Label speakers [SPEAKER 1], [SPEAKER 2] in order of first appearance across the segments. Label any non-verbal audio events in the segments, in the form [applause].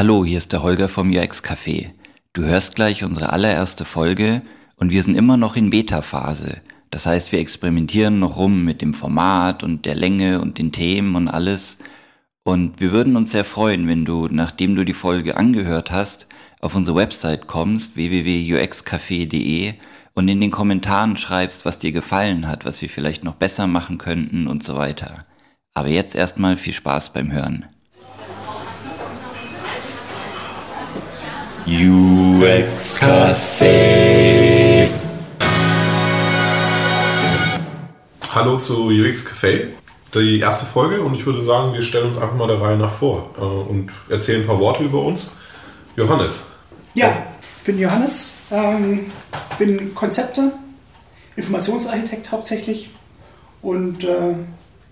[SPEAKER 1] Hallo, hier ist der Holger vom UX Café. Du hörst gleich unsere allererste Folge und wir sind immer noch in Beta-Phase. Das heißt, wir experimentieren noch rum mit dem Format und der Länge und den Themen und alles. Und wir würden uns sehr freuen, wenn du, nachdem du die Folge angehört hast, auf unsere Website kommst, www.uxcafé.de und in den Kommentaren schreibst, was dir gefallen hat, was wir vielleicht noch besser machen könnten und so weiter. Aber jetzt erstmal viel Spaß beim Hören.
[SPEAKER 2] UX Café.
[SPEAKER 3] Hallo zu UX Café, die erste Folge und ich würde sagen, wir stellen uns einfach mal der Reihe nach vor äh, und erzählen ein paar Worte über uns. Johannes.
[SPEAKER 4] Ja, ich bin Johannes, ähm, bin Konzepter, Informationsarchitekt hauptsächlich und äh,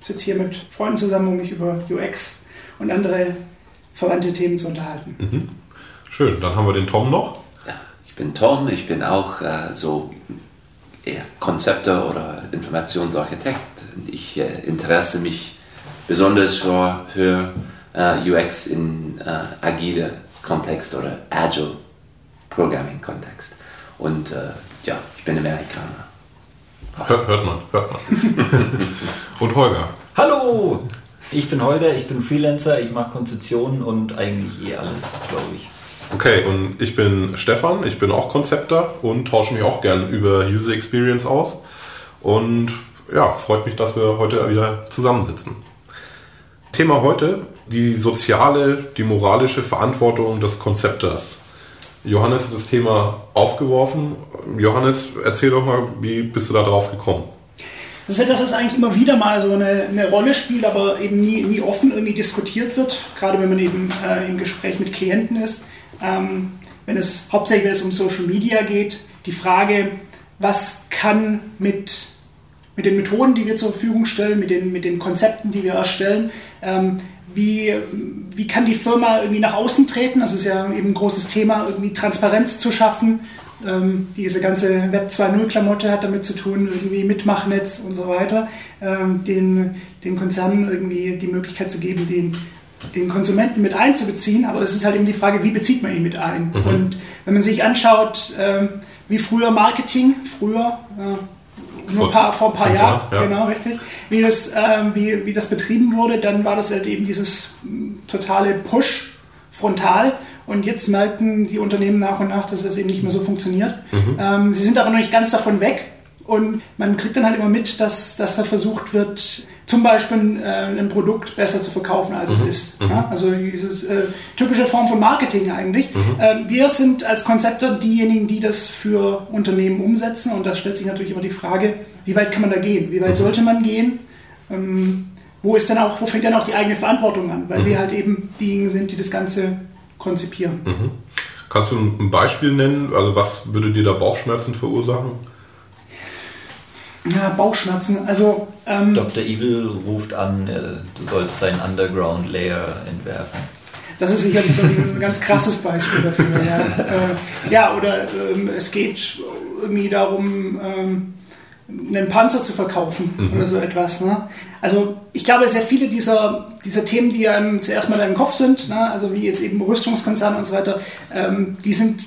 [SPEAKER 4] sitze hier mit Freunden zusammen, um mich über UX und andere verwandte Themen zu unterhalten.
[SPEAKER 3] Mhm. Schön, dann haben wir den Tom noch.
[SPEAKER 5] Ja, ich bin Tom, ich bin auch äh, so eher Konzepte oder Informationsarchitekt. Ich äh, interesse mich besonders für, für äh, UX in äh, agile Kontext oder Agile Programming Kontext. Und äh, ja, ich bin Amerikaner.
[SPEAKER 3] Hört, hört man, hört man. [laughs] und Holger.
[SPEAKER 6] Hallo! Ich bin Holger, ich bin Freelancer, ich mache Konzeptionen und eigentlich eh alles, glaube ich.
[SPEAKER 3] Okay, und ich bin Stefan, ich bin auch Konzepter und tausche mich auch gern über User Experience aus. Und ja, freut mich, dass wir heute wieder zusammensitzen. Thema heute, die soziale, die moralische Verantwortung des Konzepters. Johannes hat das Thema aufgeworfen. Johannes, erzähl doch mal, wie bist du da drauf gekommen?
[SPEAKER 4] Das ist etwas, das eigentlich immer wieder mal so eine, eine Rolle spielt, aber eben nie, nie offen irgendwie diskutiert wird, gerade wenn man eben äh, im Gespräch mit Klienten ist ähm, wenn es hauptsächlich wenn es um Social Media geht, die Frage, was kann mit, mit den Methoden, die wir zur Verfügung stellen, mit den, mit den Konzepten, die wir erstellen, ähm, wie, wie kann die Firma irgendwie nach außen treten? Das ist ja eben ein großes Thema, irgendwie Transparenz zu schaffen. Ähm, diese ganze Web 2.0-Klamotte hat damit zu tun, irgendwie Mitmachnetz und so weiter, ähm, den, den Konzernen irgendwie die Möglichkeit zu geben, den den Konsumenten mit einzubeziehen, aber es ist halt eben die Frage, wie bezieht man ihn mit ein? Mhm. Und wenn man sich anschaut, ähm, wie früher Marketing, früher, äh, vor, paar, vor ein paar Jahren, ja. genau, richtig, wie das, ähm, wie, wie das betrieben wurde, dann war das halt eben dieses totale Push frontal und jetzt merken die Unternehmen nach und nach, dass das eben nicht mehr so funktioniert. Mhm. Ähm, sie sind aber noch nicht ganz davon weg und man kriegt dann halt immer mit, dass, dass da versucht wird, zum Beispiel äh, ein Produkt besser zu verkaufen, als mhm. es ist. Mhm. Ja? Also diese äh, typische Form von Marketing eigentlich. Mhm. Äh, wir sind als Konzepter diejenigen, die das für Unternehmen umsetzen und da stellt sich natürlich immer die Frage, wie weit kann man da gehen? Wie weit mhm. sollte man gehen? Ähm, wo ist dann auch, wo fängt dann auch die eigene Verantwortung an? Weil wir mhm. halt eben diejenigen sind, die das Ganze konzipieren.
[SPEAKER 3] Mhm. Kannst du ein Beispiel nennen? Also was würde dir da Bauchschmerzen verursachen?
[SPEAKER 4] Ja, Bauchschmerzen. Also,
[SPEAKER 6] ähm, Dr. Evil ruft an, äh, du sollst sein Underground Layer entwerfen.
[SPEAKER 4] Das ist sicherlich so ein ganz krasses Beispiel dafür. Ja, äh, ja oder ähm, es geht irgendwie darum, ähm, einen Panzer zu verkaufen mhm. oder so etwas. Ne? Also ich glaube, sehr viele dieser, dieser Themen, die einem zuerst mal in deinem Kopf sind, ne? also wie jetzt eben Rüstungskonzerne und so weiter, ähm, die sind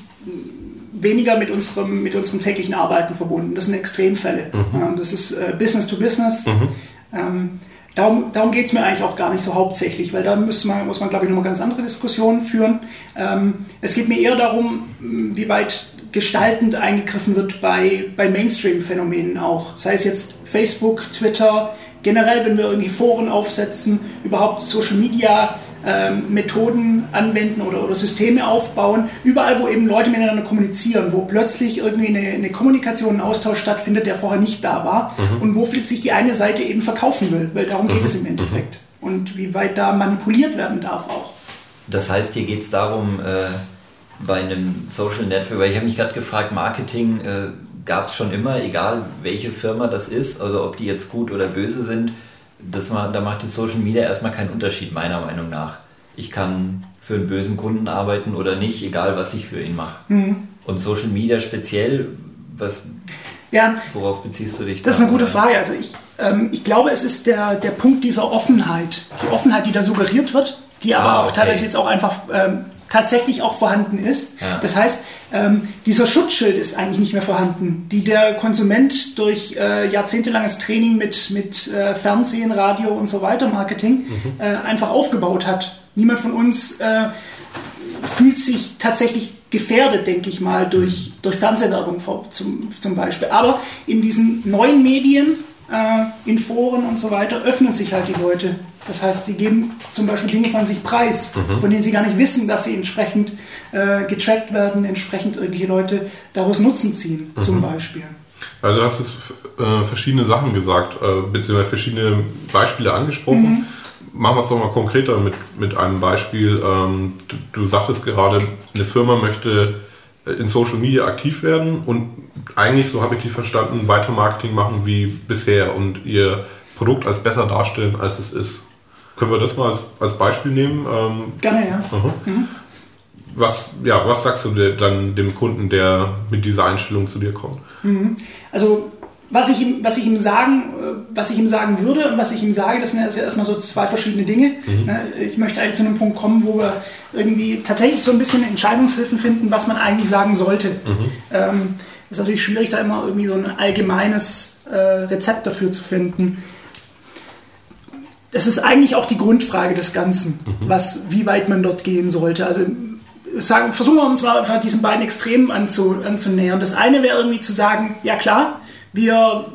[SPEAKER 4] weniger mit unserem, mit unserem täglichen Arbeiten verbunden. Das sind Extremfälle. Mhm. das ist äh, Business to Business. Mhm. Ähm, darum darum geht es mir eigentlich auch gar nicht so hauptsächlich, weil da muss man, muss man glaube ich, nochmal ganz andere Diskussionen führen. Ähm, es geht mir eher darum, wie weit gestaltend eingegriffen wird bei, bei Mainstream-Phänomenen auch. Sei es jetzt Facebook, Twitter, generell, wenn wir irgendwie Foren aufsetzen, überhaupt Social Media ähm, Methoden anwenden oder, oder Systeme aufbauen, überall, wo eben Leute miteinander kommunizieren, wo plötzlich irgendwie eine, eine Kommunikation, ein Austausch stattfindet, der vorher nicht da war mhm. und wo sich die eine Seite eben verkaufen will, weil darum mhm. geht es im Endeffekt. Mhm. Und wie weit da manipuliert werden darf auch.
[SPEAKER 6] Das heißt, hier geht es darum, äh, bei einem Social Network, weil ich habe mich gerade gefragt, Marketing äh, gab es schon immer, egal welche Firma das ist, also ob die jetzt gut oder böse sind, das mal, da macht die Social Media erstmal keinen Unterschied, meiner Meinung nach. Ich kann für einen bösen Kunden arbeiten oder nicht, egal was ich für ihn mache. Mhm. Und Social Media speziell, was, ja, worauf beziehst du dich?
[SPEAKER 4] Das ist eine gute Frage. Also ich, ähm, ich glaube, es ist der, der Punkt dieser Offenheit. Die Offenheit, die da suggeriert wird, die aber ah, auch okay. teilweise jetzt auch einfach ähm, tatsächlich auch vorhanden ist.
[SPEAKER 6] Ja.
[SPEAKER 4] Das heißt, ähm, dieser Schutzschild ist eigentlich nicht mehr vorhanden, die der Konsument durch äh, jahrzehntelanges Training mit, mit äh, Fernsehen, Radio und so weiter, Marketing, äh, einfach aufgebaut hat. Niemand von uns äh, fühlt sich tatsächlich gefährdet, denke ich mal, durch, durch Fernsehwerbung zum, zum Beispiel. Aber in diesen neuen Medien, äh, in Foren und so weiter, öffnen sich halt die Leute. Das heißt, sie geben zum Beispiel Dinge von sich preis, von denen sie gar nicht wissen, dass sie entsprechend äh, getrackt werden, entsprechend irgendwelche Leute daraus Nutzen ziehen, zum Beispiel.
[SPEAKER 3] Also du hast jetzt äh, verschiedene Sachen gesagt, äh, beziehungsweise verschiedene Beispiele angesprochen. Machen wir es doch mal konkreter mit, mit einem Beispiel. Ähm, du, du sagtest gerade, eine Firma möchte äh, in Social Media aktiv werden und eigentlich, so habe ich die verstanden, weiter Marketing machen wie bisher und ihr Produkt als besser darstellen, als es ist. Können wir das mal als, als Beispiel nehmen? Ähm,
[SPEAKER 4] Gerne, ja.
[SPEAKER 3] was, ja, was sagst du dir dann dem Kunden, der mit dieser Einstellung zu dir kommt?
[SPEAKER 4] Also was ich ihm, was ich ihm sagen, äh, was ich ihm sagen würde und was ich ihm sage, das sind ja erstmal so zwei verschiedene Dinge. Ne, Ich möchte eigentlich zu einem Punkt kommen, wo wir irgendwie tatsächlich so ein bisschen Entscheidungshilfen finden, was man eigentlich sagen sollte. Ähm, ist natürlich schwierig, da immer irgendwie so ein allgemeines äh, Rezept dafür zu finden. Das ist eigentlich auch die Grundfrage des Ganzen, was, wie weit man dort gehen sollte. Also sagen, versuchen wir uns mal einfach diesen beiden Extremen anzu, anzunähern. Das eine wäre irgendwie zu sagen, ja klar, wir,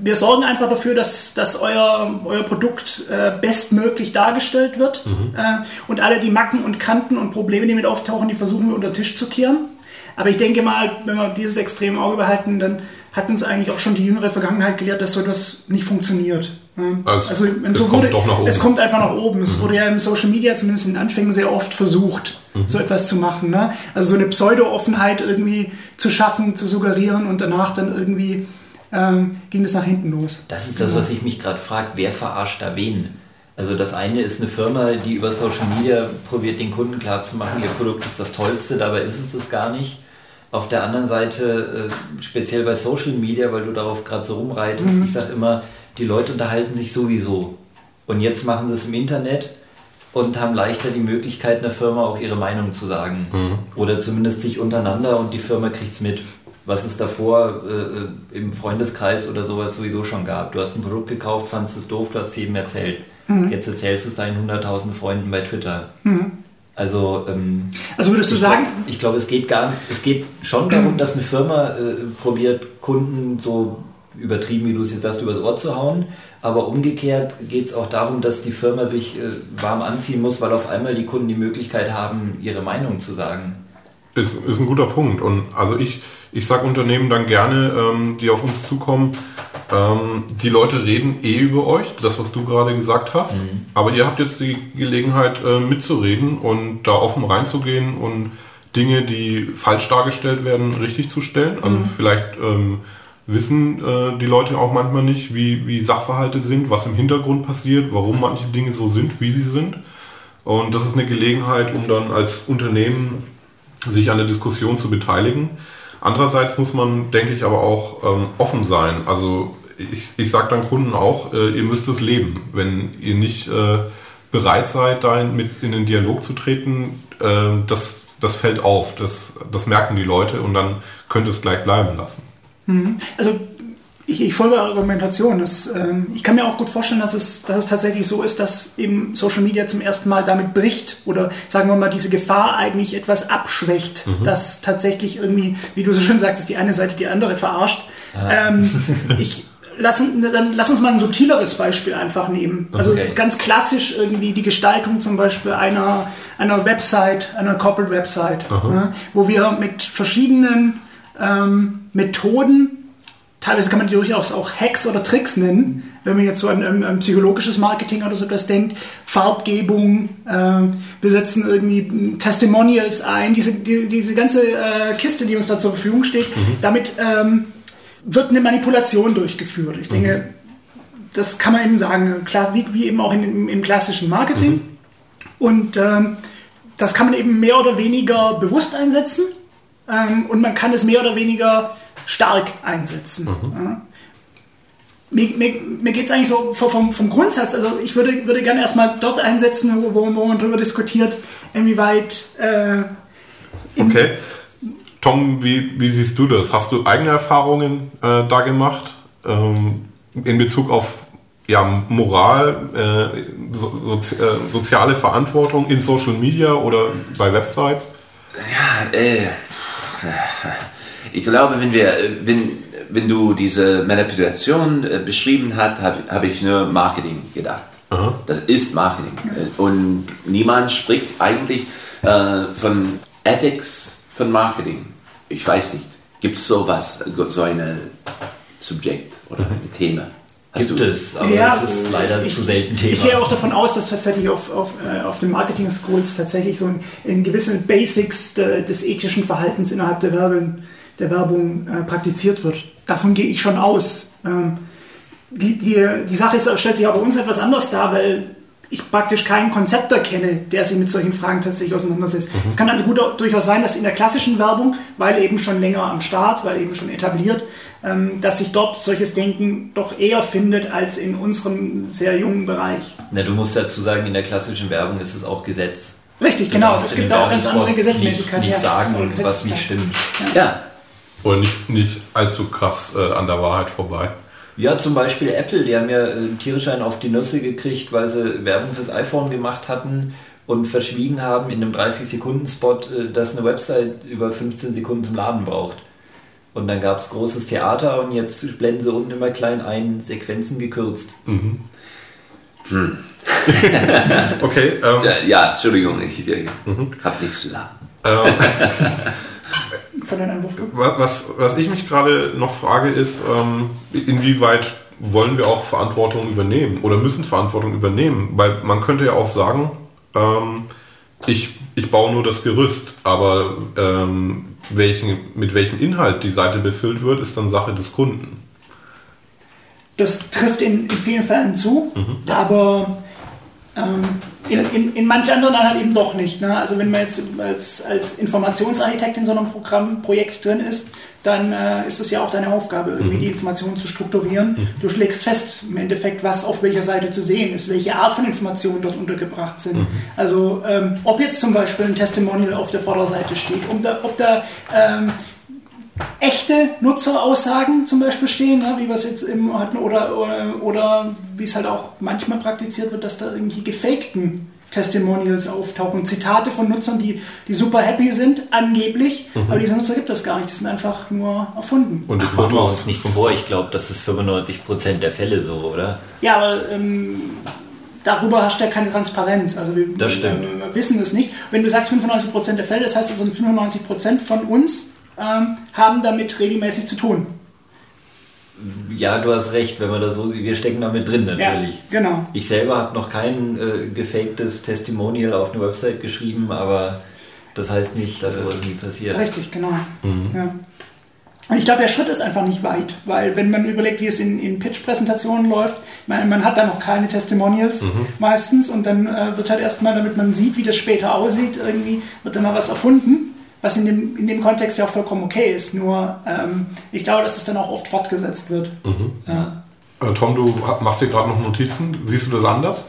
[SPEAKER 4] wir sorgen einfach dafür, dass, dass euer, euer Produkt äh, bestmöglich dargestellt wird äh, und alle die Macken und Kanten und Probleme, die mit auftauchen, die versuchen wir unter den Tisch zu kehren. Aber ich denke mal, wenn wir dieses Extrem im Auge behalten, dann hat uns eigentlich auch schon die jüngere Vergangenheit gelehrt, dass so etwas nicht funktioniert.
[SPEAKER 3] Also,
[SPEAKER 4] Also,
[SPEAKER 3] es
[SPEAKER 4] so
[SPEAKER 3] kommt
[SPEAKER 4] wurde,
[SPEAKER 3] doch nach oben.
[SPEAKER 4] es kommt einfach nach oben. Es wurde ja im Social Media zumindest in den Anfängen sehr oft versucht, so etwas zu machen. Ne? Also so eine Pseudo-Offenheit irgendwie zu schaffen, zu suggerieren und danach dann irgendwie ähm, ging das nach hinten los.
[SPEAKER 6] Das ist das, was ich mich gerade frage, wer verarscht da wen? Also das eine ist eine Firma, die über Social Media probiert, den Kunden klarzumachen, ihr Produkt ist das Tollste, dabei ist es es gar nicht. Auf der anderen Seite, äh, speziell bei Social Media, weil du darauf gerade so rumreitest, ich sage immer, die Leute unterhalten sich sowieso. Und jetzt machen sie es im Internet und haben leichter die Möglichkeit, einer Firma auch ihre Meinung zu sagen. Oder zumindest sich untereinander und die Firma kriegt es mit. Was es davor äh, im Freundeskreis oder sowas sowieso schon gab. Du hast ein Produkt gekauft, fandest es doof, du hast es jedem erzählt. Jetzt erzählst du es deinen 100.000 Freunden bei Twitter. Also, ähm,
[SPEAKER 4] Also würdest du
[SPEAKER 6] ich
[SPEAKER 4] sagen,
[SPEAKER 6] glaub- ich glaube, es geht gar nicht, es geht schon darum, dass eine Firma äh, probiert, Kunden so übertrieben, wie du es jetzt sagst, übers Ohr zu hauen. Aber umgekehrt geht es auch darum, dass die Firma sich äh, warm anziehen muss, weil auf einmal die Kunden die Möglichkeit haben, ihre Meinung zu sagen.
[SPEAKER 3] Ist, ist ein guter Punkt. Und also ich, ich sage Unternehmen dann gerne, ähm, die auf uns zukommen, ähm, die Leute reden eh über euch, das, was du gerade gesagt hast. Aber ihr habt jetzt die Gelegenheit äh, mitzureden und da offen reinzugehen und Dinge, die falsch dargestellt werden, richtig zu stellen. Also vielleicht ähm, wissen äh, die Leute auch manchmal nicht, wie, wie Sachverhalte sind, was im Hintergrund passiert, warum manche Dinge so sind, wie sie sind. Und das ist eine Gelegenheit, um dann als Unternehmen sich an der Diskussion zu beteiligen. Andererseits muss man, denke ich, aber auch ähm, offen sein. Also ich, ich sage dann Kunden auch, äh, ihr müsst es leben. Wenn ihr nicht äh, bereit seid, da mit in den Dialog zu treten, äh, das, das fällt auf. Das, das merken die Leute und dann könnt ihr es gleich bleiben lassen.
[SPEAKER 4] Also ich, ich folge eurer Argumentation. Das, ähm, ich kann mir auch gut vorstellen, dass es, dass es tatsächlich so ist, dass eben Social Media zum ersten Mal damit bricht oder sagen wir mal diese Gefahr eigentlich etwas abschwächt, dass tatsächlich irgendwie, wie du so schön sagtest, die eine Seite die andere verarscht. Ähm, [laughs] ich lassen, dann lass uns mal ein subtileres Beispiel einfach nehmen. Also
[SPEAKER 6] Okay.
[SPEAKER 4] ganz klassisch irgendwie die Gestaltung zum Beispiel einer, einer Website, einer Corporate Website, ne, wo wir mit verschiedenen ähm, Methoden, teilweise kann man die durchaus auch Hacks oder Tricks nennen, wenn man jetzt so an, an, an psychologisches Marketing oder so etwas denkt, Farbgebung, ähm, wir setzen irgendwie Testimonials ein, diese, die, diese ganze äh, Kiste, die uns da zur Verfügung steht, damit ähm, wird eine Manipulation durchgeführt. Ich denke, das kann man eben sagen, klar, wie, wie eben auch in, im, im klassischen Marketing. Und ähm, das kann man eben mehr oder weniger bewusst einsetzen ähm, und man kann es mehr oder weniger stark einsetzen. Ja. mir, mir, mir geht es eigentlich so vom, vom Grundsatz, also ich würde, würde gerne erstmal dort einsetzen, wo, wo, wo man darüber diskutiert, inwieweit. Äh,
[SPEAKER 3] okay. Tom, wie, wie siehst du das? Hast du eigene Erfahrungen äh, da gemacht ähm, in Bezug auf ja, Moral, äh, so, so, äh, soziale Verantwortung in Social Media oder bei Websites?
[SPEAKER 5] Ja, äh, ich glaube, wenn wir, wenn, wenn du diese Manipulation äh, beschrieben hast, habe hab ich nur Marketing gedacht.
[SPEAKER 3] Aha.
[SPEAKER 5] Das ist Marketing. Und niemand spricht eigentlich äh, von Ethics von Marketing. Ich weiß nicht. Gibt es sowas, so eine Subjekt oder ein Thema?
[SPEAKER 6] Gibt es, aber
[SPEAKER 4] Ja,
[SPEAKER 6] es ist leider
[SPEAKER 4] ich,
[SPEAKER 6] zu selten Thema.
[SPEAKER 4] Ich gehe auch davon aus, dass tatsächlich auf, auf, äh, auf den Marketing Schools tatsächlich so ein, in gewissen Basics de, des ethischen Verhaltens innerhalb der Werbung, der Werbung äh, praktiziert wird. Davon gehe ich schon aus. Ähm, die, die, die Sache ist, stellt sich aber bei uns etwas anders dar, weil ich praktisch keinen Konzepter kenne, der sich mit solchen Fragen tatsächlich auseinandersetzt. Es kann also gut, durchaus sein, dass in der klassischen Werbung, weil eben schon länger am Start, weil eben schon etabliert, ähm, dass sich dort solches Denken doch eher findet als in unserem sehr jungen Bereich.
[SPEAKER 6] Na, du musst dazu sagen, in der klassischen Werbung ist es auch Gesetz.
[SPEAKER 4] Richtig,
[SPEAKER 6] Du
[SPEAKER 4] genau. Es gibt auch ganz andere Gesetzmäßigkeiten.
[SPEAKER 6] Nicht, nicht
[SPEAKER 4] ja.
[SPEAKER 6] sagen, und was nicht stimmt.
[SPEAKER 5] Ja,
[SPEAKER 3] Oder nicht, nicht allzu krass äh, an der Wahrheit vorbei?
[SPEAKER 6] Ja, zum Beispiel Apple, die haben ja äh, tierisch einen auf die Nüsse gekriegt, weil sie Werbung fürs iPhone gemacht hatten und verschwiegen haben in einem 30-Sekunden-Spot, äh, dass eine Website über 15 Sekunden zum Laden braucht. Und dann gab es großes Theater und jetzt blenden sie unten immer klein ein, Sequenzen gekürzt. [laughs]
[SPEAKER 3] Okay, ähm,
[SPEAKER 5] ja, ja Entschuldigung, ich, ich habe nichts zu sagen. [laughs]
[SPEAKER 4] Von den Einwurf.
[SPEAKER 3] was, was, was ich mich gerade noch frage, ist, ähm, inwieweit wollen wir auch Verantwortung übernehmen oder müssen Verantwortung übernehmen? Weil man könnte ja auch sagen, ähm, ich, ich baue nur das Gerüst, aber ähm, welchen, mit welchem Inhalt die Seite befüllt wird, ist dann Sache des Kunden.
[SPEAKER 4] Das trifft in, in vielen Fällen zu, aber ähm, in, in, in manchen anderen dann halt eben doch nicht. Ne? Also wenn man jetzt als, als Informationsarchitekt in so einem Programm, Projekt drin ist, dann äh, ist es ja auch deine Aufgabe, irgendwie die Informationen zu strukturieren. Du schlägst fest im Endeffekt, was auf welcher Seite zu sehen ist, welche Art von Informationen dort untergebracht sind. Also ähm, ob jetzt zum Beispiel ein Testimonial auf der Vorderseite steht, ob da, ob da ähm, echte Nutzeraussagen zum Beispiel stehen, ne, wie wir es jetzt im hatten, oder, oder, oder wie es halt auch manchmal praktiziert wird, dass da irgendwie gefakten Testimonials auftauchen, Zitate von Nutzern, die, die super happy sind, angeblich, aber diese Nutzer gibt es gar nicht, die sind einfach nur erfunden.
[SPEAKER 3] Und
[SPEAKER 6] Ach, machen wir uns nichts vor, ich glaube, das ist 95% der Fälle so, oder?
[SPEAKER 4] Ja, aber ähm, darüber hast du ja keine Transparenz. Also wir,
[SPEAKER 6] Das stimmt.
[SPEAKER 4] wir, wir wissen es nicht. Wenn du sagst 95% der Fälle, das heißt also 95% von uns ähm, haben damit regelmäßig zu tun.
[SPEAKER 6] Ja, du hast recht, wenn man das so sieht, wir stecken da mit drin natürlich.
[SPEAKER 4] Ja, genau.
[SPEAKER 6] Ich selber habe noch kein äh, gefaktes Testimonial auf eine Website geschrieben, aber das heißt nicht, dass sowas nie passiert.
[SPEAKER 4] Richtig, genau. Ja. Und ich glaube, der Schritt ist einfach nicht weit, weil wenn man überlegt, wie es in, in Pitch-Präsentationen läuft, meine, man hat da noch keine Testimonials meistens und dann äh, wird halt erstmal, damit man sieht, wie das später aussieht, irgendwie wird dann mal was erfunden, was in dem, in dem Kontext ja auch vollkommen okay ist. Nur ähm, ich glaube, dass es dann auch oft fortgesetzt wird. Ja.
[SPEAKER 3] Äh, Tom, du machst dir gerade noch Notizen. Siehst du das anders?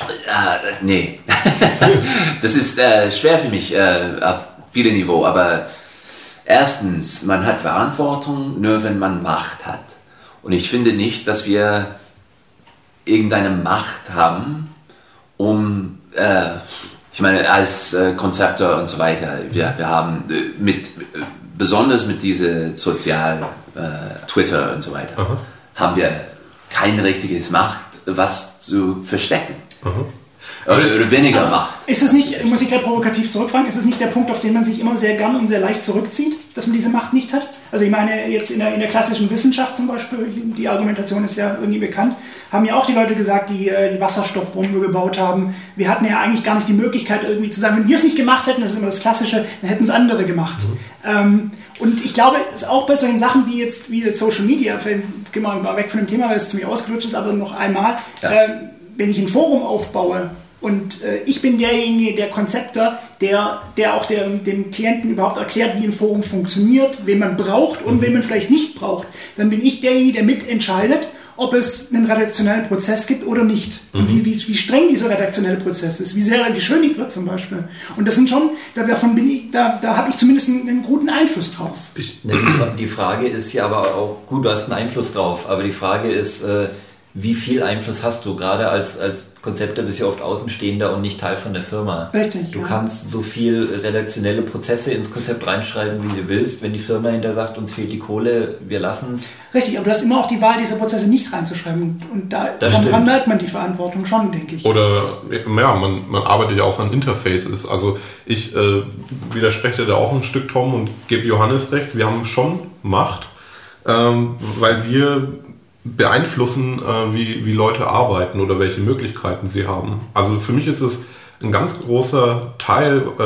[SPEAKER 5] Äh, nee. [laughs] das ist äh, schwer für mich äh, auf viele Niveau, aber erstens, man hat Verantwortung nur, wenn man Macht hat. Und ich finde nicht, dass wir irgendeine Macht haben, um, äh, ich meine, als äh, Konzepte und so weiter, wir, wir haben äh, mit, äh, besonders mit diese Sozial, äh, Twitter und so weiter, haben wir kein richtiges Macht, was zu verstecken. Oder, oder weniger Macht.
[SPEAKER 4] Ist es nicht, muss ich gleich provokativ zurückfragen, ist es nicht der Punkt, auf den man sich immer sehr gern und sehr leicht zurückzieht, dass man diese Macht nicht hat? Also ich meine, jetzt in der, in der klassischen Wissenschaft zum Beispiel, die Argumentation ist ja irgendwie bekannt, haben ja auch die Leute gesagt, die äh, die Wasserstoffbombe gebaut haben, wir hatten ja eigentlich gar nicht die Möglichkeit irgendwie zu sagen, wenn wir es nicht gemacht hätten, das ist immer das Klassische, dann hätten es andere gemacht. Ähm, und ich glaube, auch bei solchen Sachen wie jetzt, wie jetzt Social Media, gehen wir mal weg von dem Thema, weil es ziemlich ausgelutscht ist, aber noch einmal,
[SPEAKER 5] Ja.
[SPEAKER 4] äh, wenn ich ein Forum aufbaue und äh, ich bin derjenige, der Konzepter, der, der auch der, dem Klienten überhaupt erklärt, wie ein Forum funktioniert, wen man braucht und wen man vielleicht nicht braucht, dann bin ich derjenige, der mitentscheidet, ob es einen redaktionellen Prozess gibt oder nicht. Und wie, wie, wie streng dieser redaktionelle Prozess ist, wie sehr er geschönigt wird zum Beispiel. Und das sind schon, da, davon bin ich, da, da habe ich zumindest einen, einen, guten Einfluss drauf.
[SPEAKER 6] Ne, die Frage ist ja aber auch, gut, du hast einen Einfluss drauf, aber die Frage ist, äh, wie viel Einfluss hast du? Gerade als, als Konzepter bist du ja oft Außenstehender und nicht Teil von der Firma.
[SPEAKER 4] Richtig.
[SPEAKER 6] Du
[SPEAKER 4] ja.
[SPEAKER 6] kannst so viel redaktionelle Prozesse ins Konzept reinschreiben, wie du willst. Wenn die Firma hinter sagt, uns fehlt die Kohle, wir lassen es.
[SPEAKER 4] Richtig, aber du hast immer auch die Wahl, diese Prozesse nicht reinzuschreiben. Und, und da merkt man die Verantwortung schon, denke ich.
[SPEAKER 3] Oder ja, man, man arbeitet ja auch an Interfaces. Also ich äh, widerspreche da auch ein Stück Tom und gebe Johannes recht. Wir haben schon Macht, ähm, weil wir beeinflussen, äh, wie, wie Leute arbeiten oder welche Möglichkeiten sie haben. Also für mich ist es ein ganz großer Teil, äh,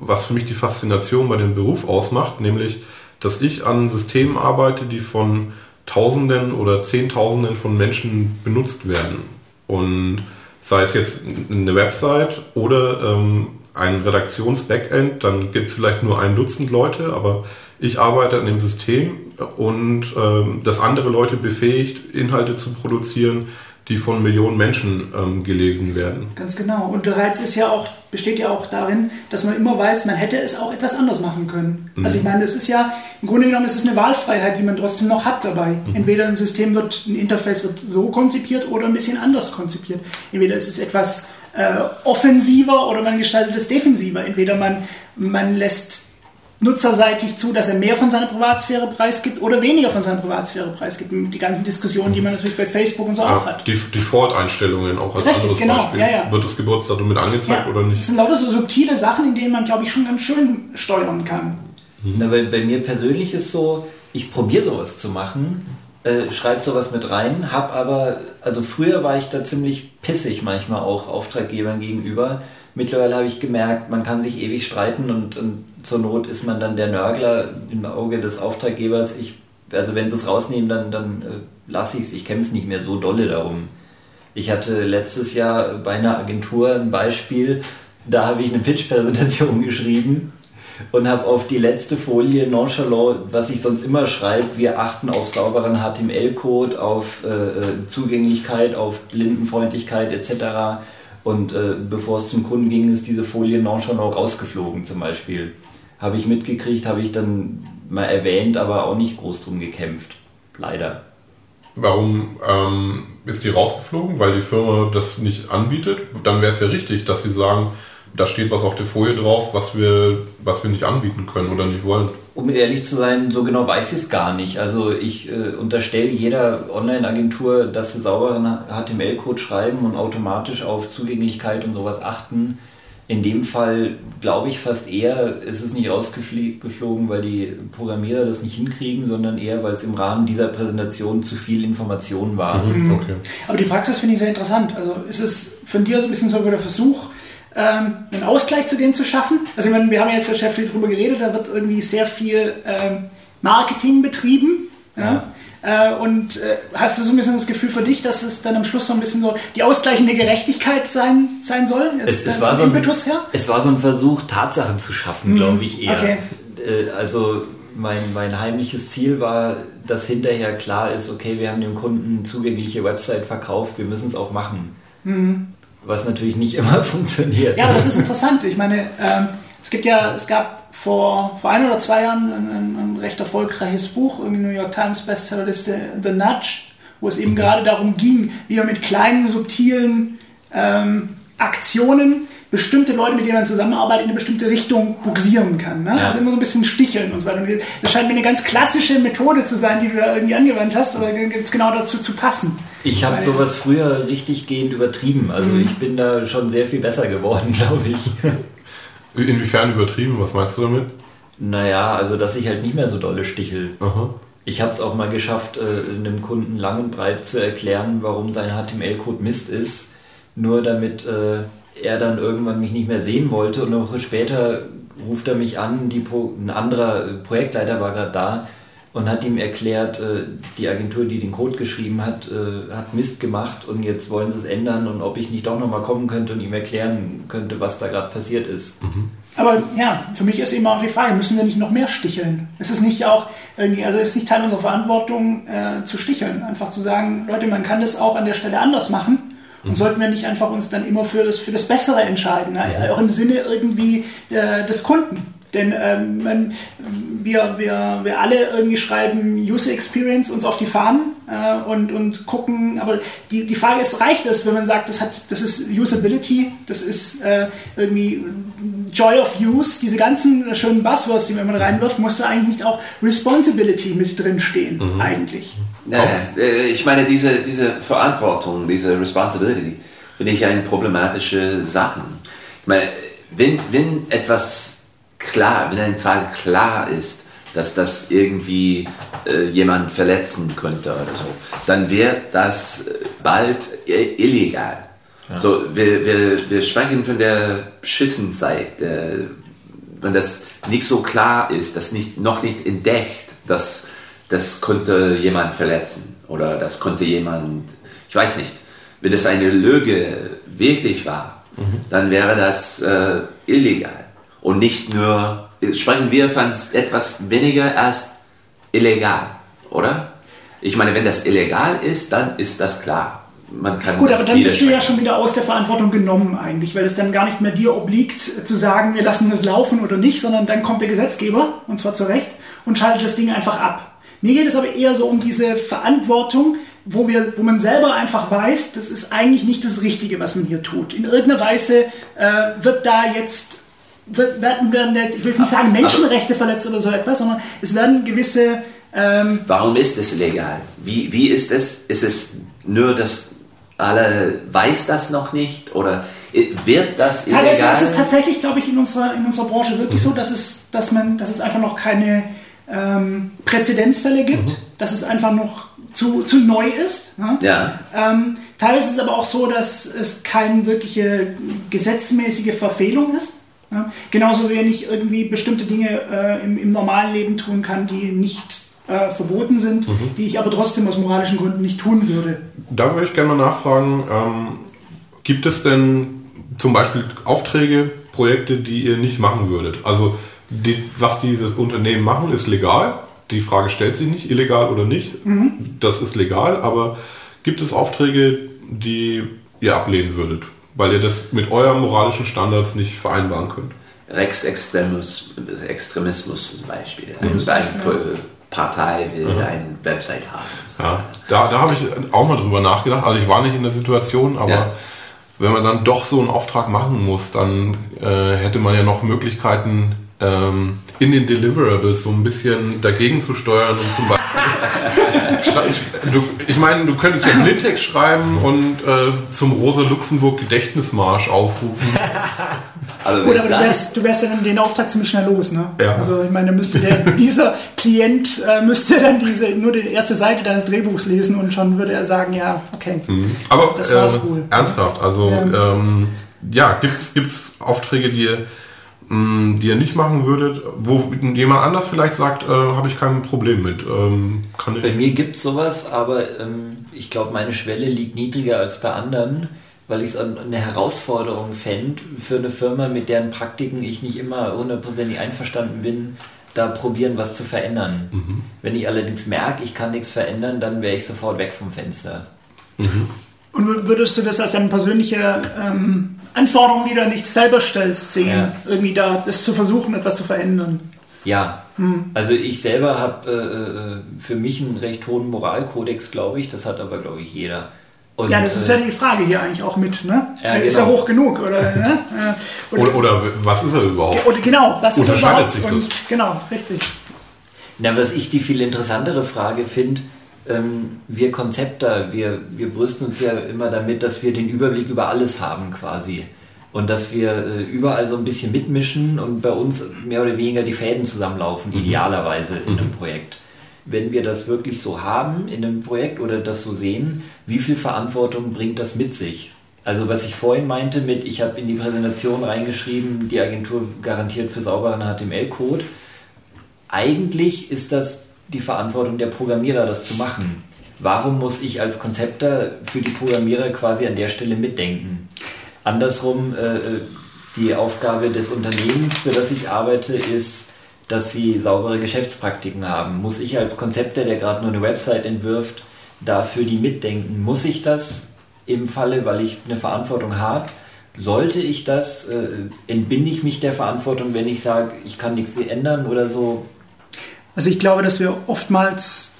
[SPEAKER 3] was für mich die Faszination bei dem Beruf ausmacht, nämlich, dass ich an Systemen arbeite, die von Tausenden oder Zehntausenden von Menschen benutzt werden. Und sei es jetzt eine Website oder ähm, ein Redaktions-Backend, dann gibt es vielleicht nur ein Dutzend Leute, aber ich arbeite an dem System und ähm, das andere Leute befähigt, Inhalte zu produzieren, die von Millionen Menschen ähm, gelesen werden.
[SPEAKER 4] Ganz genau. Und der Reiz ist ja auch, besteht ja auch darin, dass man immer weiß, man hätte es auch etwas anders machen können. Mhm. Also ich meine, es ist ja, im Grunde genommen ist es eine Wahlfreiheit, die man trotzdem noch hat dabei. Mhm. Entweder ein System wird, ein Interface wird so konzipiert oder ein bisschen anders konzipiert. Entweder ist es etwas äh, offensiver oder man gestaltet es defensiver. Entweder man, man lässt nutzerseitig zu, dass er mehr von seiner Privatsphäre preisgibt oder weniger von seiner Privatsphäre preisgibt. Die ganzen Diskussionen, die man natürlich bei Facebook und so ja, auch hat.
[SPEAKER 3] Die Default-Einstellungen auch als Richtig, anderes genau. Beispiel. Ja, ja. Wird das Geburtsdatum mit angezeigt ja. oder nicht?
[SPEAKER 4] Das sind lauter so subtile Sachen, in denen man, glaube ich, schon ganz schön steuern kann.
[SPEAKER 6] Mhm. Na, weil bei mir persönlich ist so, ich probiere sowas zu machen, äh, schreibe sowas mit rein, habe aber, also früher war ich da ziemlich pissig manchmal auch Auftraggebern gegenüber. Mittlerweile habe ich gemerkt, man kann sich ewig streiten und, und zur Not ist man dann der Nörgler im Auge des Auftraggebers. Ich, also wenn sie es rausnehmen, dann, dann äh, lasse ich es. Ich kämpfe nicht mehr so dolle darum. Ich hatte letztes Jahr bei einer Agentur ein Beispiel, da habe ich eine Pitch-Präsentation [laughs] geschrieben und habe auf die letzte Folie nonchalant, was ich sonst immer schreibe, wir achten auf sauberen HTML-Code, auf äh, äh, Zugänglichkeit, auf Blindenfreundlichkeit etc. Und äh, bevor es zum Kunden ging, ist diese Folie nonchalant rausgeflogen zum Beispiel habe ich mitgekriegt, habe ich dann mal erwähnt, aber auch nicht groß drum gekämpft. Leider.
[SPEAKER 3] Warum ähm, ist die rausgeflogen? Weil die Firma das nicht anbietet? Dann wäre es ja richtig, dass sie sagen, da steht was auf der Folie drauf, was wir, was wir nicht anbieten können oder nicht wollen.
[SPEAKER 6] Um ehrlich zu sein, so genau weiß ich es gar nicht. Also ich äh, unterstelle jeder Online-Agentur, dass sie sauberen HTML-Code schreiben und automatisch auf Zugänglichkeit und sowas achten. In dem Fall glaube ich fast eher, ist es nicht rausgeflogen, weil die Programmierer das nicht hinkriegen, sondern eher, weil es im Rahmen dieser Präsentation zu viel Information war.
[SPEAKER 4] Mhm. Okay. Aber die Praxis finde ich sehr interessant. Also ist es von dir so ein bisschen so der Versuch, ähm, einen Ausgleich zu dem zu schaffen? Also ich meine, wir haben jetzt ja sehr viel darüber geredet, da wird irgendwie sehr viel ähm, Marketing betrieben. Ja? ja. Äh, und äh, hast du so ein bisschen das Gefühl für dich, dass es dann am Schluss so ein bisschen so die ausgleichende Gerechtigkeit sein, sein soll?
[SPEAKER 6] Jetzt, es, es, war so ein, es war so ein Versuch, Tatsachen zu schaffen, mhm. glaube ich eher. Okay. Äh, also mein, mein heimliches Ziel war, dass hinterher klar ist, okay, wir haben dem Kunden zugängliche Website verkauft, wir müssen es auch machen. Mhm. Was natürlich nicht [laughs] immer funktioniert.
[SPEAKER 4] Ja, aber das ist interessant. Ich meine, ähm, es gibt ja, es gab vor, vor ein oder zwei Jahren ein, ein, ein recht erfolgreiches Buch, irgendwie New York Times Bestsellerliste, The Nudge, wo es eben mhm. gerade darum ging, wie man mit kleinen, subtilen ähm, Aktionen bestimmte Leute, mit denen man zusammenarbeitet, in eine bestimmte Richtung buxieren kann. Ne? Ja. Also immer so ein bisschen sticheln und so weiter. Das scheint mir eine ganz klassische Methode zu sein, die du da irgendwie angewandt hast oder jetzt genau dazu zu passen.
[SPEAKER 6] Ich habe sowas früher richtig gehend übertrieben. Also mhm. ich bin da schon sehr viel besser geworden, [laughs] glaube ich.
[SPEAKER 3] Inwiefern übertrieben? Was meinst du damit?
[SPEAKER 6] Naja, also dass ich halt nicht mehr so dolle stichel. Aha. Ich habe es auch mal geschafft, äh, einem Kunden lang und breit zu erklären, warum sein HTML-Code Mist ist, nur damit äh, er dann irgendwann mich nicht mehr sehen wollte und eine Woche später ruft er mich an, die, ein anderer Projektleiter war gerade da und hat ihm erklärt, äh, die Agentur, die den Code geschrieben hat, äh, hat Mist gemacht und jetzt wollen sie es ändern und ob ich nicht doch nochmal kommen könnte und ihm erklären könnte, was da gerade passiert ist.
[SPEAKER 4] Aber ja, für mich ist eben auch die Frage, müssen wir nicht noch mehr sticheln? Ist es nicht auch irgendwie, also ist nicht Teil unserer Verantwortung äh, zu sticheln? Einfach zu sagen, Leute, man kann das auch an der Stelle anders machen. Und sollten wir nicht einfach uns dann immer für das, für das Bessere entscheiden? Ne? Auch im Sinne irgendwie äh, des Kunden. Denn ähm, man, wir, wir, wir alle irgendwie schreiben User Experience uns auf die Fahnen äh, und, und gucken, aber die, die Frage ist, reicht es, wenn man sagt, das, hat, das ist Usability, das ist äh, irgendwie Joy of Use, diese ganzen schönen Buzzwords, die man immer reinwirft, muss da eigentlich nicht auch Responsibility mit drin stehen, eigentlich.
[SPEAKER 5] Ja, äh, ich meine, diese, diese Verantwortung, diese Responsibility, finde ich eine problematische Sache. Ich meine, wenn, wenn etwas klar, wenn ein Fall klar ist, dass das irgendwie äh, jemand verletzen könnte oder so, dann wird das äh, bald i- illegal. So, wir, wir, wir sprechen von der Schissenzeit, äh, wenn das nicht so klar ist, das nicht, noch nicht entdeckt, dass das könnte jemand verletzen oder das könnte jemand, ich weiß nicht, wenn es eine Lüge wirklich war, dann wäre das äh, illegal. Und nicht nur, sprechen wir von etwas weniger als illegal, oder? Ich meine, wenn das illegal ist, dann ist das klar. Man kann
[SPEAKER 4] Gut, aber dann bist du ja schon wieder aus der Verantwortung genommen eigentlich, weil es dann gar nicht mehr dir obliegt zu sagen, wir lassen das laufen oder nicht, sondern dann kommt der Gesetzgeber, und zwar zu Recht, und schaltet das Ding einfach ab. Mir geht es aber eher so um diese Verantwortung, wo, wir, wo man selber einfach weiß, das ist eigentlich nicht das Richtige, was man hier tut. In irgendeiner Weise äh, wird da jetzt, werden, werden jetzt, ich will jetzt nicht sagen Menschenrechte verletzt oder so etwas, sondern es werden gewisse ähm,
[SPEAKER 5] Warum ist es illegal? Wie, wie ist es? Ist es nur, dass alle weiß das noch nicht? Oder wird das illegal?
[SPEAKER 4] Teilweise ist es tatsächlich, glaube ich, in unserer, in unserer Branche wirklich so, dass es, dass, man, dass es einfach noch keine ähm, Präzedenzfälle gibt, dass es einfach noch zu, zu neu ist. Ne?
[SPEAKER 5] Ja.
[SPEAKER 4] Ähm, teilweise ist es aber auch so, dass es keine wirkliche gesetzmäßige Verfehlung ist. Ja? Genauso wie ich irgendwie bestimmte Dinge äh, im, im normalen Leben tun kann, die nicht äh, verboten sind, die ich aber trotzdem aus moralischen Gründen nicht tun würde.
[SPEAKER 3] Da würde ich gerne mal nachfragen, ähm, gibt es denn zum Beispiel Aufträge, Projekte, die ihr nicht machen würdet? Also die, was diese Unternehmen machen, ist legal. Die Frage stellt sich nicht, illegal oder nicht. Das ist legal, aber gibt es Aufträge, die ihr ablehnen würdet, weil ihr das mit euren moralischen Standards nicht vereinbaren könnt?
[SPEAKER 5] Rechtsextremismus Extremismus zum Beispiel. Eine, eine Partei will eine Website haben.
[SPEAKER 3] Ja, da, da habe ich auch mal drüber nachgedacht. Also ich war nicht in der Situation, aber
[SPEAKER 5] Ja.
[SPEAKER 3] wenn man dann doch so einen Auftrag machen muss, dann äh, hätte man ja noch Möglichkeiten, ähm, in den Deliverables so ein bisschen dagegen zu steuern und zum Beispiel. [laughs] Ich meine, du könntest ja Blindtext schreiben und äh, zum Rosa-Luxemburg-Gedächtnismarsch aufrufen.
[SPEAKER 5] Also
[SPEAKER 4] Gut, aber du wärst, du wärst ja dann den Auftrag ziemlich schnell los, ne?
[SPEAKER 3] Ja.
[SPEAKER 4] Also ich meine, müsste der, dieser Klient äh, müsste dann diese, nur die erste Seite deines Drehbuchs lesen und schon würde er sagen, ja, okay.
[SPEAKER 3] Aber
[SPEAKER 4] Das war's
[SPEAKER 3] äh,
[SPEAKER 4] wohl.
[SPEAKER 3] ernsthaft, also
[SPEAKER 4] Ja.
[SPEAKER 3] ähm, ja, gibt es Aufträge, die die ihr nicht machen würdet, wo jemand anders vielleicht sagt, äh, habe ich kein Problem mit. Ähm, kann
[SPEAKER 6] Bei mir gibt es sowas, aber ähm, ich glaube, meine Schwelle liegt niedriger als bei anderen, weil ich es eine Herausforderung fände für eine Firma, mit deren Praktiken ich nicht immer hundertprozentig einverstanden bin, da probieren, was zu verändern. Wenn ich allerdings merke, ich kann nichts verändern, dann wäre ich sofort weg vom Fenster.
[SPEAKER 4] Und würdest du das als eine persönliche ähm, Anforderung, die du nicht selber stellst, sehen,
[SPEAKER 6] Ja.
[SPEAKER 4] irgendwie da das zu versuchen, etwas zu verändern?
[SPEAKER 6] Ja, also ich selber habe äh, äh, für mich einen recht hohen Moralkodex, glaube ich. Das hat aber, glaube ich, jeder. Und,
[SPEAKER 4] ja, das ist
[SPEAKER 6] äh,
[SPEAKER 4] ja die Frage hier eigentlich auch mit, ne?
[SPEAKER 6] Ja,
[SPEAKER 4] Ist
[SPEAKER 6] genau.
[SPEAKER 4] er hoch genug, oder? ne? [laughs]
[SPEAKER 3] Oder, oder was ist er überhaupt?
[SPEAKER 4] oder genau, was ist er
[SPEAKER 3] Unterscheidet
[SPEAKER 4] überhaupt?
[SPEAKER 3] sich das?
[SPEAKER 4] Und, genau, richtig.
[SPEAKER 6] Na, was ich die viel interessantere Frage finde, ähm, wir Konzepter, wir, wir brüsten uns ja immer damit, dass wir den Überblick über alles haben quasi. Und dass wir äh, überall so ein bisschen mitmischen und bei uns mehr oder weniger die Fäden zusammenlaufen, idealerweise in einem Projekt. Wenn wir das wirklich so haben in einem Projekt oder das so sehen, wie viel Verantwortung bringt das mit sich? Also was ich vorhin meinte mit, ich habe in die Präsentation reingeschrieben, die Agentur garantiert für sauberen HTML-Code eigentlich ist das die Verantwortung der Programmierer, das zu machen. Warum muss ich als Konzepter für die Programmierer quasi an der Stelle mitdenken? Andersrum, äh, die Aufgabe des Unternehmens, für das ich arbeite, ist, dass sie saubere Geschäftspraktiken haben. Muss ich als Konzepter, der gerade nur eine Website entwirft, dafür die mitdenken? Muss ich das im Falle, weil ich eine Verantwortung habe? Sollte ich das? Äh, entbinde ich mich der Verantwortung, wenn ich sage, ich kann nichts ändern oder so?
[SPEAKER 4] Also ich glaube, dass wir oftmals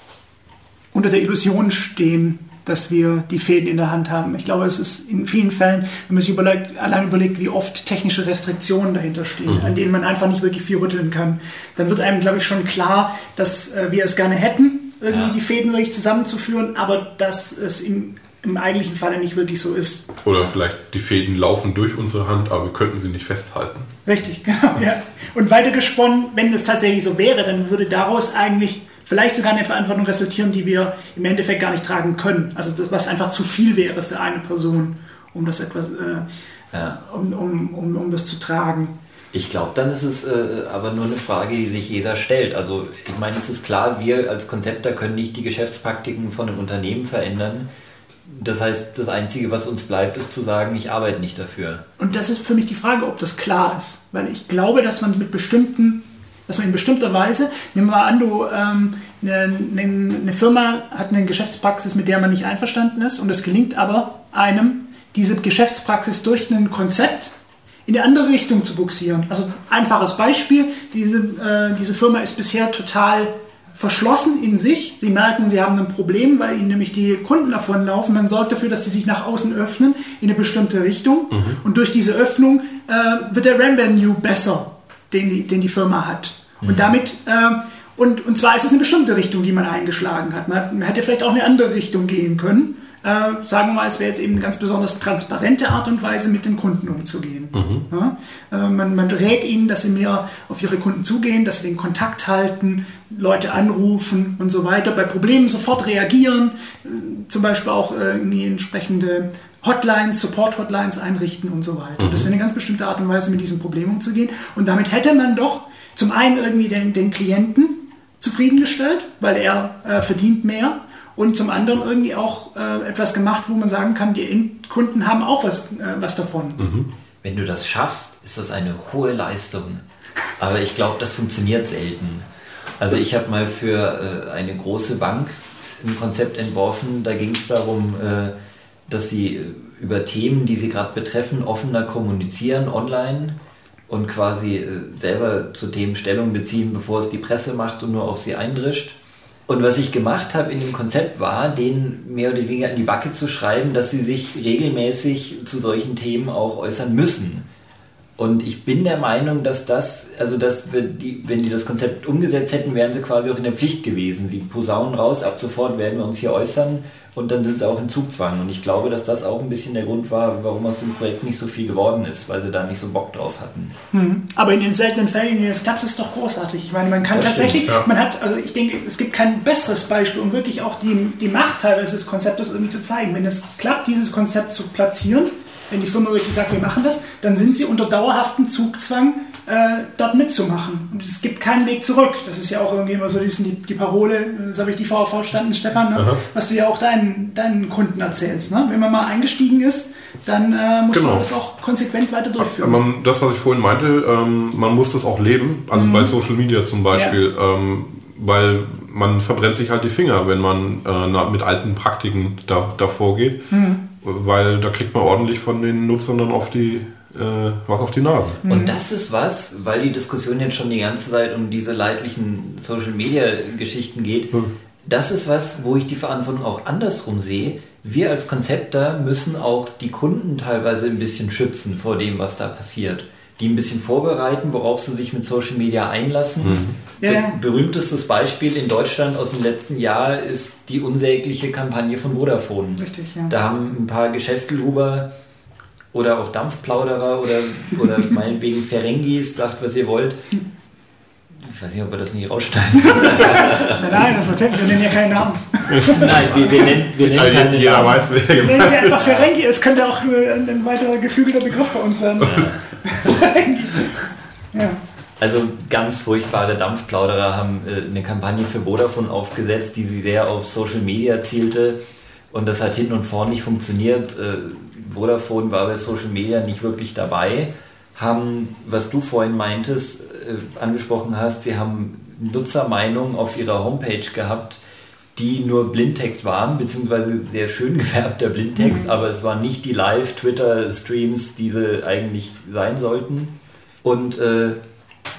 [SPEAKER 4] unter der Illusion stehen, dass wir die Fäden in der Hand haben. Ich glaube, es ist in vielen Fällen, wenn man sich überlegt, allein überlegt, wie oft technische Restriktionen dahinter stehen, mhm. an denen man einfach nicht wirklich viel rütteln kann, dann wird einem, glaube ich, schon klar, dass äh, wir es gerne hätten, irgendwie ja. die Fäden wirklich zusammenzuführen, aber dass es im, im eigentlichen Falle nicht wirklich so ist.
[SPEAKER 3] Oder vielleicht die Fäden laufen durch unsere Hand, aber wir könnten sie nicht festhalten.
[SPEAKER 4] Richtig, [laughs] genau. Ja. Und weitergesponnen, wenn es tatsächlich so wäre, dann würde daraus eigentlich vielleicht sogar eine Verantwortung resultieren, die wir im Endeffekt gar nicht tragen können. Also das, was einfach zu viel wäre für eine Person, um das etwas, äh, ja. um, um, um, um das zu tragen.
[SPEAKER 6] Ich glaube, dann ist es äh, aber nur eine Frage, die sich jeder stellt. Also ich meine, es ist klar, wir als Konzepter können nicht die Geschäftspraktiken von einem Unternehmen verändern. Das heißt, das Einzige, was uns bleibt, ist zu sagen, ich arbeite nicht dafür.
[SPEAKER 4] Und das ist für mich die Frage, ob das klar ist. Weil ich glaube, dass man mit bestimmten dass man in bestimmter Weise, nehmen wir mal an, du, ähm, eine, eine, Firma hat eine Geschäftspraxis, mit der man nicht einverstanden ist und es gelingt aber einem, diese Geschäftspraxis durch ein Konzept in die andere Richtung zu buxieren. Also einfaches Beispiel, diese, äh, diese Firma ist bisher total verschlossen in sich. Sie merken, sie haben ein Problem, weil ihnen nämlich die Kunden davonlaufen. Man sorgt dafür, dass sie sich nach außen öffnen in eine bestimmte Richtung. Mhm. Und durch diese Öffnung äh, wird der Revenue besser den die, den die Firma hat. Mhm. Und damit, äh, und, und zwar ist es eine bestimmte Richtung, die man eingeschlagen hat. Man, man hätte vielleicht auch eine andere Richtung gehen können. Äh, sagen wir mal, es wäre jetzt eben eine ganz besonders transparente Art und Weise, mit den Kunden umzugehen. Mhm. Ja? Äh, man, man rät ihnen, dass sie mehr auf ihre Kunden zugehen, dass sie den Kontakt halten, Leute anrufen und so weiter, bei Problemen sofort reagieren, äh, zum Beispiel auch äh, entsprechende Hotlines, Support-Hotlines einrichten und so weiter. Mhm. Das wäre eine ganz bestimmte Art und Weise, mit diesem Problem umzugehen. Und damit hätte man doch zum einen irgendwie den, den Klienten zufriedengestellt, weil er äh, verdient mehr. Und zum anderen irgendwie auch äh, etwas gemacht, wo man sagen kann, die Endkunden haben auch was, äh, was davon. Mhm.
[SPEAKER 6] Wenn du das schaffst, ist das eine hohe Leistung. Aber ich glaube, das funktioniert selten. Also ich habe mal für äh, eine große Bank ein Konzept entworfen, da ging es darum, äh, dass sie äh, über Themen, die sie gerade betreffen, offener kommunizieren online und quasi äh, selber zu Themen Stellung beziehen, bevor es die Presse macht und nur auf sie eindrischt. Und was ich gemacht habe in dem Konzept war, denen mehr oder weniger in die Backe zu schreiben, dass sie sich regelmäßig zu solchen Themen auch äußern müssen. Und ich bin der Meinung, dass das, also dass wir die, wenn die das Konzept umgesetzt hätten, wären sie quasi auch in der Pflicht gewesen. Sie posaunen raus, ab sofort werden wir uns hier äußern und dann sind sie auch in Zugzwang. Und ich glaube, dass das auch ein bisschen der Grund war, warum aus dem Projekt nicht so viel geworden ist, weil sie da nicht so Bock drauf hatten.
[SPEAKER 4] Hm. Aber in den seltenen Fällen, in denen es klappt, ist doch großartig. Ich meine, man kann das tatsächlich, stimmt, ja. man hat, also ich denke, es gibt kein besseres Beispiel, um wirklich auch die, die Macht teilweise des Konzeptes irgendwie zu zeigen. Wenn es klappt, dieses Konzept zu platzieren, wenn die Firma wirklich sagt, wir machen das, dann sind sie unter dauerhaftem Zugzwang, äh, dort mitzumachen. Und es gibt keinen Weg zurück. Das ist ja auch irgendwie immer so die, die Parole, das habe ich die VV verstanden, Stefan, ne? was du ja auch deinen, deinen Kunden erzählst. Ne? Wenn man mal eingestiegen ist, dann äh, muss genau. man das auch konsequent weiter durchführen.
[SPEAKER 3] Man, das, was ich vorhin meinte, ähm, man muss das auch leben. Also mhm. bei Social Media zum Beispiel. Ja. Ähm, weil man verbrennt sich halt die Finger, wenn man äh, mit alten Praktiken da, davor geht. Mhm. Weil da kriegt man ordentlich von den Nutzern dann auf die äh, was auf die Nase.
[SPEAKER 6] Und mhm. das ist was, weil die Diskussion jetzt schon die ganze Zeit um diese leidlichen Social Media Geschichten geht. Mhm. Das ist was, wo ich die Verantwortung auch andersrum sehe. Wir als Konzepter müssen auch die Kunden teilweise ein bisschen schützen vor dem, was da passiert. Die ein bisschen vorbereiten, worauf sie sich mit Social Media einlassen. Mhm. Ja. Berühmtestes Beispiel in Deutschland aus dem letzten Jahr ist die unsägliche Kampagne von Vodafone.
[SPEAKER 4] Richtig, ja.
[SPEAKER 6] Da haben ein paar Geschäftelhuber oder auch Dampfplauderer oder, oder [laughs] meinetwegen Ferengis, sagt, was ihr wollt. Ich weiß nicht, ob wir das nicht rausschneiden. [laughs]
[SPEAKER 4] nein, nein, das ist okay. Wir nennen ja keinen Namen.
[SPEAKER 6] Nein, wir, wir nennen, wir nennen
[SPEAKER 3] keine Jeder Namen. Weiß, wer
[SPEAKER 4] wir nennen sie einfach Ferengi. Es könnte auch ein, ein weiterer geflügelter Begriff bei uns werden. Ja. [laughs] ja.
[SPEAKER 6] Also ganz furchtbare Dampfplauderer haben äh, eine Kampagne für Vodafone aufgesetzt, die sie sehr auf Social Media zielte. Und das hat hinten und vorne nicht funktioniert. Äh, Vodafone war bei Social Media nicht wirklich dabei. Haben, was du vorhin meintest, äh, angesprochen hast, sie haben Nutzermeinungen auf ihrer Homepage gehabt, die nur Blindtext waren, beziehungsweise sehr schön [laughs] gefärbter Blindtext, mhm. aber es waren nicht die Live-Twitter-Streams, die sie eigentlich sein sollten. Und äh,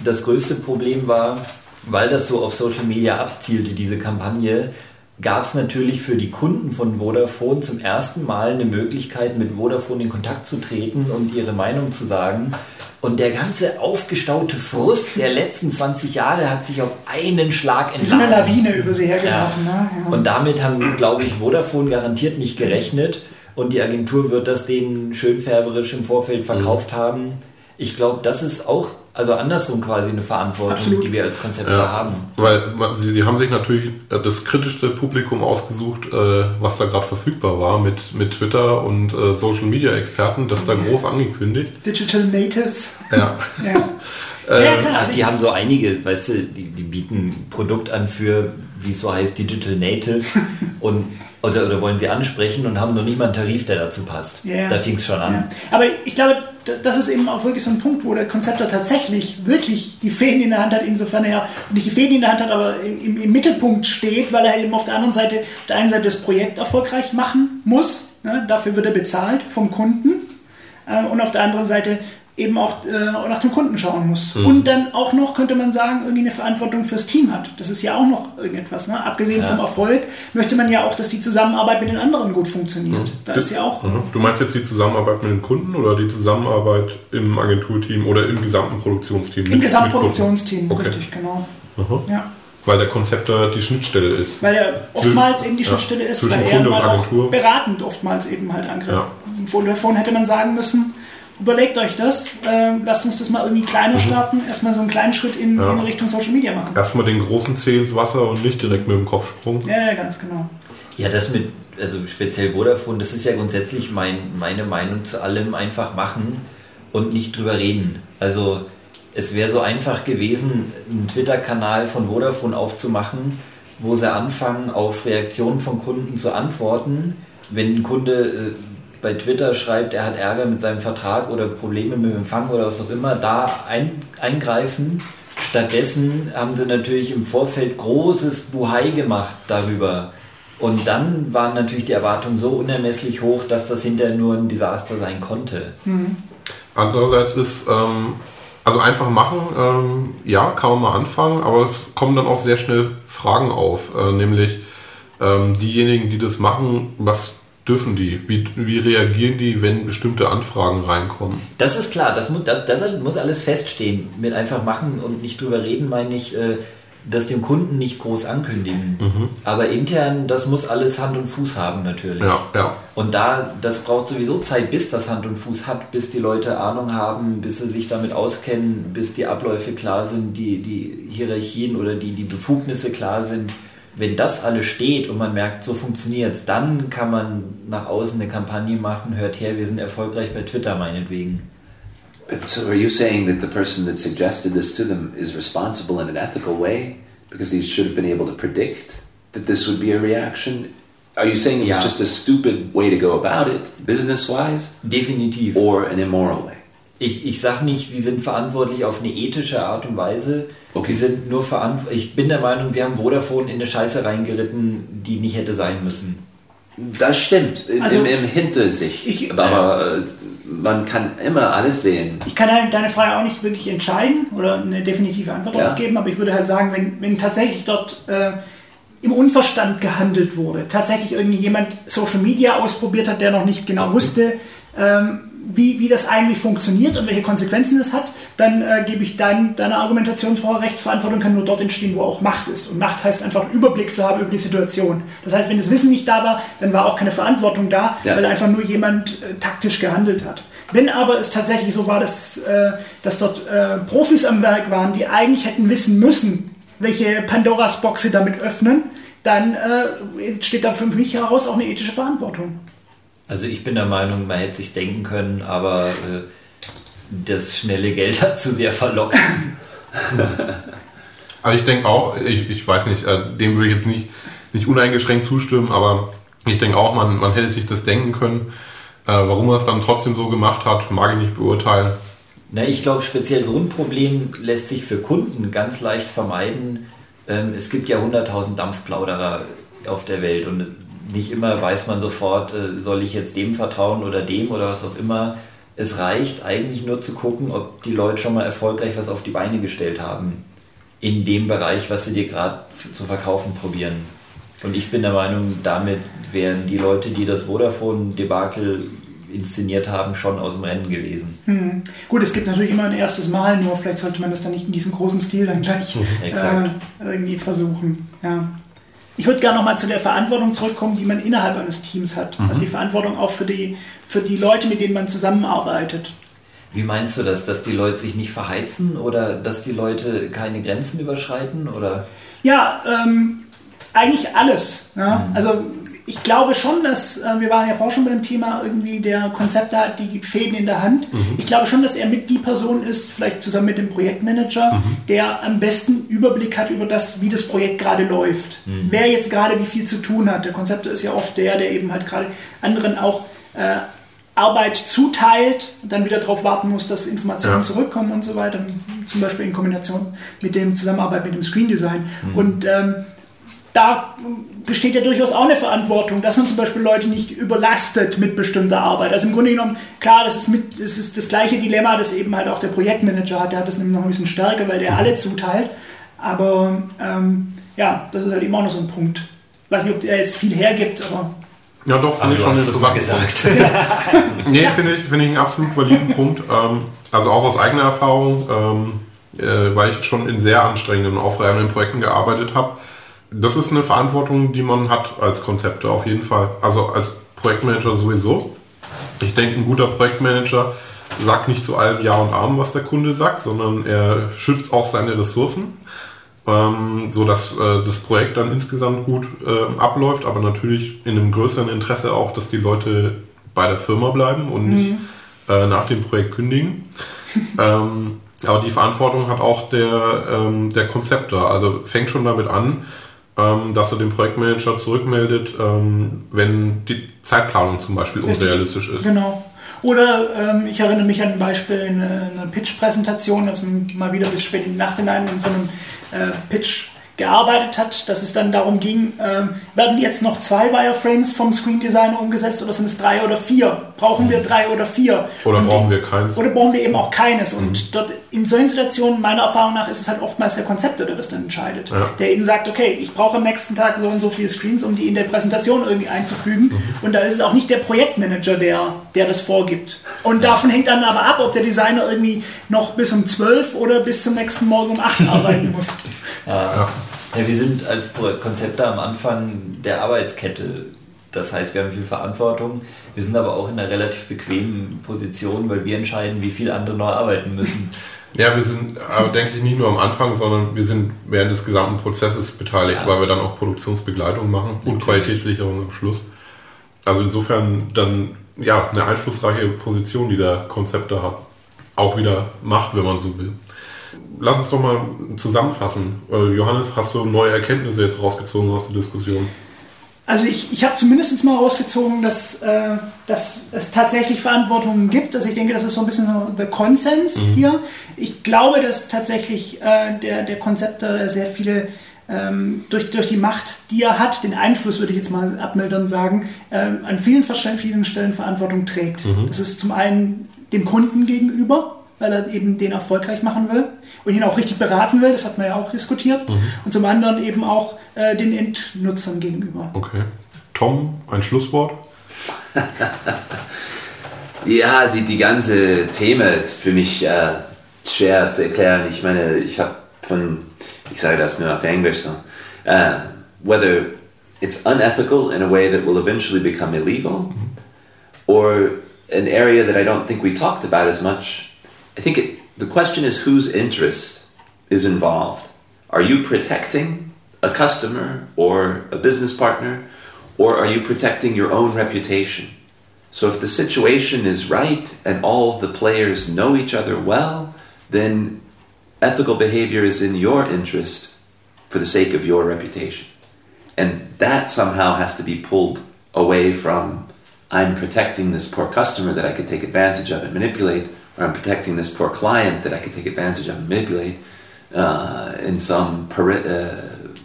[SPEAKER 6] das größte Problem war, weil das so auf Social Media abzielte, diese Kampagne, gab es natürlich für die Kunden von Vodafone zum ersten Mal eine Möglichkeit, mit Vodafone in Kontakt zu treten und ihre Meinung zu sagen. Und der ganze aufgestaute Frust der letzten 20 Jahre hat sich auf einen Schlag
[SPEAKER 4] entladen. Eine Lawine über sie hergelaufen.
[SPEAKER 6] Ja. Ne? Ja. Und damit haben, glaube ich, Vodafone garantiert nicht gerechnet. Und die Agentur wird das denen schönfärberisch im Vorfeld verkauft mhm. haben. Ich glaube, das ist auch also andersrum quasi eine Verantwortung, Absolut. die wir als Konzepte ja, haben.
[SPEAKER 3] Weil sie, sie haben sich natürlich äh, das kritischste Publikum ausgesucht, äh, was da gerade verfügbar war, mit, mit Twitter und äh, Social Media Experten, das da groß angekündigt.
[SPEAKER 4] Digital Natives.
[SPEAKER 3] Ja. [laughs]
[SPEAKER 6] ja. ja klar, also die haben so einige, weißt du, die, die bieten Produkt an für, wie es so heißt, Digital Natives [laughs] und oder, oder wollen sie ansprechen und haben noch nicht mal einen Tarif, der dazu passt.
[SPEAKER 4] Ja,
[SPEAKER 6] da fing es schon an. Ja.
[SPEAKER 4] Aber ich glaube, das ist eben auch wirklich so ein Punkt, wo der Konzepter tatsächlich wirklich die Fäden in der Hand hat, insofern er nicht die Fäden in der Hand hat, aber im, im, Mittelpunkt steht, weil er eben auf der anderen Seite, auf der einen Seite das Projekt erfolgreich machen muss. Ne? Dafür wird er bezahlt vom Kunden. Äh, und auf der anderen Seite eben auch äh, nach dem Kunden schauen muss. Mhm. Und dann auch noch, könnte man sagen, irgendwie eine Verantwortung fürs Team hat. Das ist ja auch noch irgendetwas. Ne? Abgesehen ja. vom Erfolg möchte man ja auch, dass die Zusammenarbeit mit den anderen gut funktioniert. Mhm. Da ist ja auch.
[SPEAKER 3] Mhm. Du meinst jetzt die Zusammenarbeit mit den Kunden oder die Zusammenarbeit im Agenturteam oder im gesamten Produktionsteam?
[SPEAKER 4] Im gesamten Produktionsteam, okay. richtig, genau.
[SPEAKER 3] Ja. Weil der Konzepter die Schnittstelle ist.
[SPEAKER 4] Weil er oftmals eben die Schnittstelle ja, ist, weil er mal auch beratend oftmals eben halt angreift. Ja. Von hätte man sagen müssen, überlegt euch das. Äh, lasst uns das mal irgendwie kleiner mhm. starten. Erstmal so einen kleinen Schritt in, ja. in Richtung Social Media machen.
[SPEAKER 3] Erstmal den großen Zeh ins Wasser und nicht direkt mit dem Kopfsprung.
[SPEAKER 4] Ja, ja, ganz genau.
[SPEAKER 6] Ja, das mit, also speziell Vodafone, das ist ja grundsätzlich mein, meine Meinung zu allem einfach machen und nicht drüber reden. Also es wäre so einfach gewesen, einen Twitter-Kanal von Vodafone aufzumachen, wo sie anfangen, auf Reaktionen von Kunden zu antworten. Wenn ein Kunde äh, bei Twitter schreibt, er hat Ärger mit seinem Vertrag oder Probleme mit dem Empfang oder was auch immer, da ein, eingreifen. Stattdessen haben sie natürlich im Vorfeld großes Buhai gemacht darüber. Und dann waren natürlich die Erwartungen so unermesslich hoch, dass das hinterher nur ein Desaster sein konnte. Mhm.
[SPEAKER 3] Andererseits ist, ähm, also einfach machen, ähm, ja, kann man mal anfangen, aber es kommen dann auch sehr schnell Fragen auf, äh, nämlich ähm, diejenigen, die das machen, was dürfen die? Wie, wie reagieren die, wenn bestimmte Anfragen reinkommen?
[SPEAKER 6] Das ist klar, das muss, das, das muss alles feststehen. Mit einfach machen und nicht drüber reden, meine ich, äh, das dem Kunden nicht groß ankündigen. Mhm. Aber intern, das muss alles Hand und Fuß haben natürlich.
[SPEAKER 3] Ja, ja.
[SPEAKER 6] Und da, das braucht sowieso Zeit, bis das Hand und Fuß hat, bis die Leute Ahnung haben, bis sie sich damit auskennen, bis die Abläufe klar sind, die, die Hierarchien oder die, die Befugnisse klar sind wenn das alles steht und man merkt, so funktioniert es, dann kann man nach außen eine Kampagne machen, hört her, wir sind erfolgreich bei Twitter meinetwegen.
[SPEAKER 5] So are you saying that the person that suggested this to them is responsible in an ethical way because they should have been able to predict that this would be a reaction? Are you saying it was ja. just a stupid way to go about it, business-wise?
[SPEAKER 6] Definitiv.
[SPEAKER 5] Or an immoral way?
[SPEAKER 6] Ich, ich sage nicht, sie sind verantwortlich auf eine ethische Art und Weise. Okay. Sie sind nur verantwortlich. Ich bin der Meinung, sie haben Vodafone in eine Scheiße reingeritten, die nicht hätte sein müssen.
[SPEAKER 5] Das stimmt, also, im, im Hintersicht. Ich, aber äh, man kann immer alles sehen.
[SPEAKER 4] Ich kann halt deine Frage auch nicht wirklich entscheiden oder eine definitive Antwort ja. darauf geben, aber ich würde halt sagen, wenn, wenn tatsächlich dort äh, im Unverstand gehandelt wurde, tatsächlich irgendjemand Social Media ausprobiert hat, der noch nicht genau wusste, ähm, wie, wie das eigentlich funktioniert und welche Konsequenzen es hat, dann äh, gebe ich dein, deiner Argumentation vor, Recht, Verantwortung kann nur dort entstehen, wo auch Macht ist. Und Macht heißt einfach einen Überblick zu haben über die Situation. Das heißt, wenn das Wissen nicht da war, dann war auch keine Verantwortung da, ja. weil einfach nur jemand äh, taktisch gehandelt hat. Wenn aber es tatsächlich so war, dass, äh, dass dort äh, Profis am Werk waren, die eigentlich hätten wissen müssen, welche Pandoras Box sie damit öffnen, dann äh, steht da für mich heraus auch eine ethische Verantwortung.
[SPEAKER 6] Also ich bin der Meinung, man hätte sich denken können, aber äh, das schnelle Geld hat zu sehr verlockt. [laughs]
[SPEAKER 3] Also ich denke auch, ich, ich weiß nicht, äh, dem würde ich jetzt nicht, nicht uneingeschränkt zustimmen, aber ich denke auch, man, man hätte sich das denken können. Äh, warum er es dann trotzdem so gemacht hat, mag ich nicht beurteilen.
[SPEAKER 6] Na, ich glaube, speziell so ein Problem lässt sich für Kunden ganz leicht vermeiden. Ähm, es gibt ja 100.000 Dampfplauderer auf der Welt und nicht immer weiß man sofort, äh, soll ich jetzt dem vertrauen oder dem oder was auch immer. Es reicht eigentlich nur zu gucken, ob die Leute schon mal erfolgreich was auf die Beine gestellt haben. In dem Bereich, was sie dir gerade zu verkaufen probieren. Und ich bin der Meinung, damit wären die Leute, die das Vodafone-Debakel inszeniert haben, schon aus dem Rennen gewesen.
[SPEAKER 4] Hm. Gut, es gibt natürlich immer ein erstes Mal, nur vielleicht sollte man das dann nicht in diesem großen Stil dann gleich [laughs] äh, irgendwie versuchen. Ja. Ich würde gerne nochmal zu der Verantwortung zurückkommen, die man innerhalb eines Teams hat. Mhm. Also die Verantwortung auch für die, für die Leute, mit denen man zusammenarbeitet.
[SPEAKER 6] Wie meinst du das, dass die Leute sich nicht verheizen oder dass die Leute keine Grenzen überschreiten? Oder?
[SPEAKER 4] Ja, ähm, eigentlich alles. Ja? Mhm. Also ich glaube schon, dass, äh, wir waren ja vorher schon bei dem Thema, irgendwie der Konzepte hat die Fäden in der Hand. Mhm. Ich glaube schon, dass er mit die Person ist, vielleicht zusammen mit dem Projektmanager, mhm. der am besten Überblick hat über das, wie das Projekt gerade läuft. Mhm. Wer jetzt gerade wie viel zu tun hat. Der Konzepte ist ja oft der, der eben halt gerade anderen auch äh, Arbeit zuteilt und dann wieder darauf warten muss, dass Informationen ja. zurückkommen und so weiter. Zum Beispiel in Kombination mit dem Zusammenarbeit mit dem Screen Design. Mhm. Und ähm, da besteht ja durchaus auch eine Verantwortung, dass man zum Beispiel Leute nicht überlastet mit bestimmter Arbeit. Also im Grunde genommen, klar, das ist, mit, das ist das gleiche Dilemma, das eben halt auch der Projektmanager hat. Der hat das nämlich noch ein bisschen stärker, weil der alle zuteilt. Aber ähm, ja, das ist halt eben auch noch so ein Punkt. Ich weiß nicht, ob er jetzt viel hergibt, aber.
[SPEAKER 3] Ja, doch, finde ich schon interessant. gesagt. [laughs] nee, finde ich, find ich einen absolut validen Punkt. Ähm, also auch aus eigener Erfahrung, ähm, äh, weil ich schon in sehr anstrengenden und aufreibenden Projekten gearbeitet habe das ist eine Verantwortung, die man hat als Konzepte auf jeden Fall. Also als Projektmanager sowieso. Ich denke, ein guter Projektmanager sagt nicht zu allem Ja und Arm, was der Kunde sagt, sondern er schützt auch seine Ressourcen, ähm, so dass äh, das Projekt dann insgesamt gut äh, abläuft, aber natürlich in einem größeren Interesse auch, dass die Leute bei der Firma bleiben und mhm. nicht äh, nach dem Projekt kündigen. [laughs] ähm, aber die Verantwortung hat auch der, ähm, der Konzepter. Also fängt schon damit an, ähm, dass er dem Projektmanager zurückmeldet, ähm, wenn die Zeitplanung zum Beispiel Richtig. unrealistisch ist.
[SPEAKER 4] Genau. Oder ähm, ich erinnere mich an ein Beispiel, eine, eine Pitch-Präsentation, also mal wieder bis spät in die Nacht hinein in so einem äh, Pitch gearbeitet hat, dass es dann darum ging, äh, werden jetzt noch zwei Wireframes vom Screen Designer umgesetzt oder sind es drei oder vier? Brauchen wir drei oder vier?
[SPEAKER 3] Oder und brauchen wir keins?
[SPEAKER 4] Oder brauchen wir eben auch keines? Mhm. Und dort in solchen Situationen, meiner Erfahrung nach, ist es halt oftmals der Konzepter, der das dann entscheidet. Ja. Der eben sagt, okay, ich brauche am nächsten Tag so und so viele Screens, um die in der Präsentation irgendwie einzufügen. Mhm. Und da ist es auch nicht der Projektmanager, der, der das vorgibt. Und davon hängt dann aber ab, ob der Designer irgendwie noch bis um zwölf oder bis zum nächsten Morgen um acht arbeiten muss.
[SPEAKER 6] ja. Ja, wir sind als Konzepter am Anfang der Arbeitskette. Das heißt, wir haben viel Verantwortung. Wir sind aber auch in einer relativ bequemen Position, weil wir entscheiden, wie viel andere noch arbeiten müssen.
[SPEAKER 3] Ja, wir sind, aber denke ich, nicht nur am Anfang, sondern wir sind während des gesamten Prozesses beteiligt, ja. weil wir dann auch Produktionsbegleitung machen und Natürlich. Qualitätssicherung am Schluss. Also insofern dann ja eine einflussreiche Position, die der Konzepter hat, auch wieder macht, wenn man so will lass uns doch mal zusammenfassen. Äh, Johannes, hast du neue Erkenntnisse jetzt rausgezogen aus der Diskussion?
[SPEAKER 4] Also ich, ich habe zumindest mal rausgezogen, dass, äh, dass es tatsächlich Verantwortungen gibt. Also ich denke, das ist so ein bisschen so der Konsens mhm. hier. Ich glaube, dass tatsächlich äh, der, der Konzepter sehr viele ähm, durch, durch die Macht, die er hat, den Einfluss, würde ich jetzt mal abmildern sagen, ähm, an vielen, vielen Stellen Verantwortung trägt. Mhm. Das ist zum einen dem Kunden gegenüber, weil er eben den erfolgreich machen will und ihn auch richtig beraten will, das hat man ja auch diskutiert, mhm. und zum anderen eben auch äh, den Endnutzern gegenüber.
[SPEAKER 3] Okay. Tom, ein Schlusswort? [laughs]
[SPEAKER 5] ja, die, die ganze Thema ist für mich äh, schwer zu erklären. Ich meine, ich habe von, ich sage das nur auf Englisch so, uh, whether it's unethical in a way that will eventually become illegal, mhm. or an area that I don't think we talked about as much I think it, the question is whose interest is involved. Are you protecting a customer or a business partner, or are you protecting your own reputation? So if the situation is right and all the players know each other well, then ethical behavior is in your interest for the sake of your reputation. And that somehow has to be pulled away from I'm protecting this poor customer that I could take advantage of and manipulate, or I'm protecting this poor client that I could take advantage of and manipulate uh, in some uh,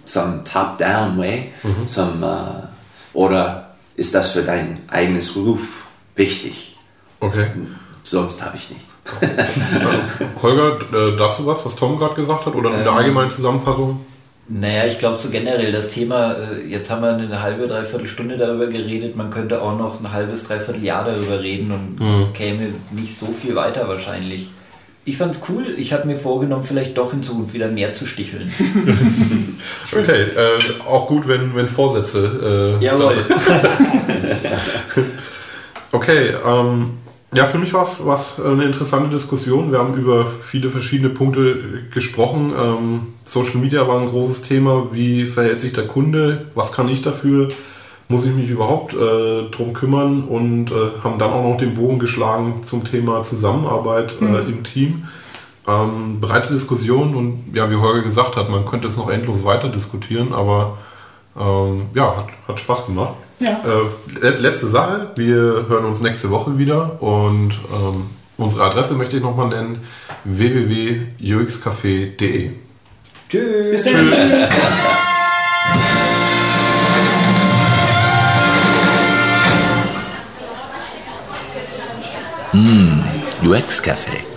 [SPEAKER 5] some top-down way, some uh, oder ist das für dein eigenes Ruf wichtig?
[SPEAKER 3] Okay.
[SPEAKER 5] Sonst habe ich nicht. [laughs]
[SPEAKER 3] Holger, äh, dazu was, was Tom gerade gesagt hat? Oder in der
[SPEAKER 6] Ähm.
[SPEAKER 3] allgemeinen Zusammenfassung?
[SPEAKER 6] Naja, ich glaube so generell das Thema, äh, jetzt haben wir eine halbe, dreiviertel Stunde darüber geredet, man könnte auch noch ein halbes, dreiviertel Jahr darüber reden und
[SPEAKER 3] Mhm.
[SPEAKER 6] käme nicht so viel weiter wahrscheinlich. Ich fand's cool, ich habe mir vorgenommen, vielleicht doch in Zukunft wieder mehr zu sticheln. [laughs]
[SPEAKER 3] Okay, äh, auch gut, wenn, wenn Vorsätze. Äh,
[SPEAKER 6] Jawohl. [laughs]
[SPEAKER 3] Okay, ähm, ja, für mich war es eine interessante Diskussion. Wir haben über viele verschiedene Punkte gesprochen. Ähm, Social Media war ein großes Thema. Wie verhält sich der Kunde? Was kann ich dafür? Muss ich mich überhaupt äh, drum kümmern? Und äh, haben dann auch noch den Bogen geschlagen zum Thema Zusammenarbeit äh, im Team. Ähm, breite Diskussion und ja, wie Holger gesagt hat, man könnte es noch endlos weiter diskutieren, aber ähm, ja, hat, hat Spaß gemacht.
[SPEAKER 4] Ja.
[SPEAKER 3] Äh, le- letzte Sache, wir hören uns nächste Woche wieder und ähm, unsere Adresse möchte ich nochmal nennen, www.uxcafé.de.
[SPEAKER 6] Tschüss.
[SPEAKER 4] Bis dann. Tschüss.
[SPEAKER 2] UX Café.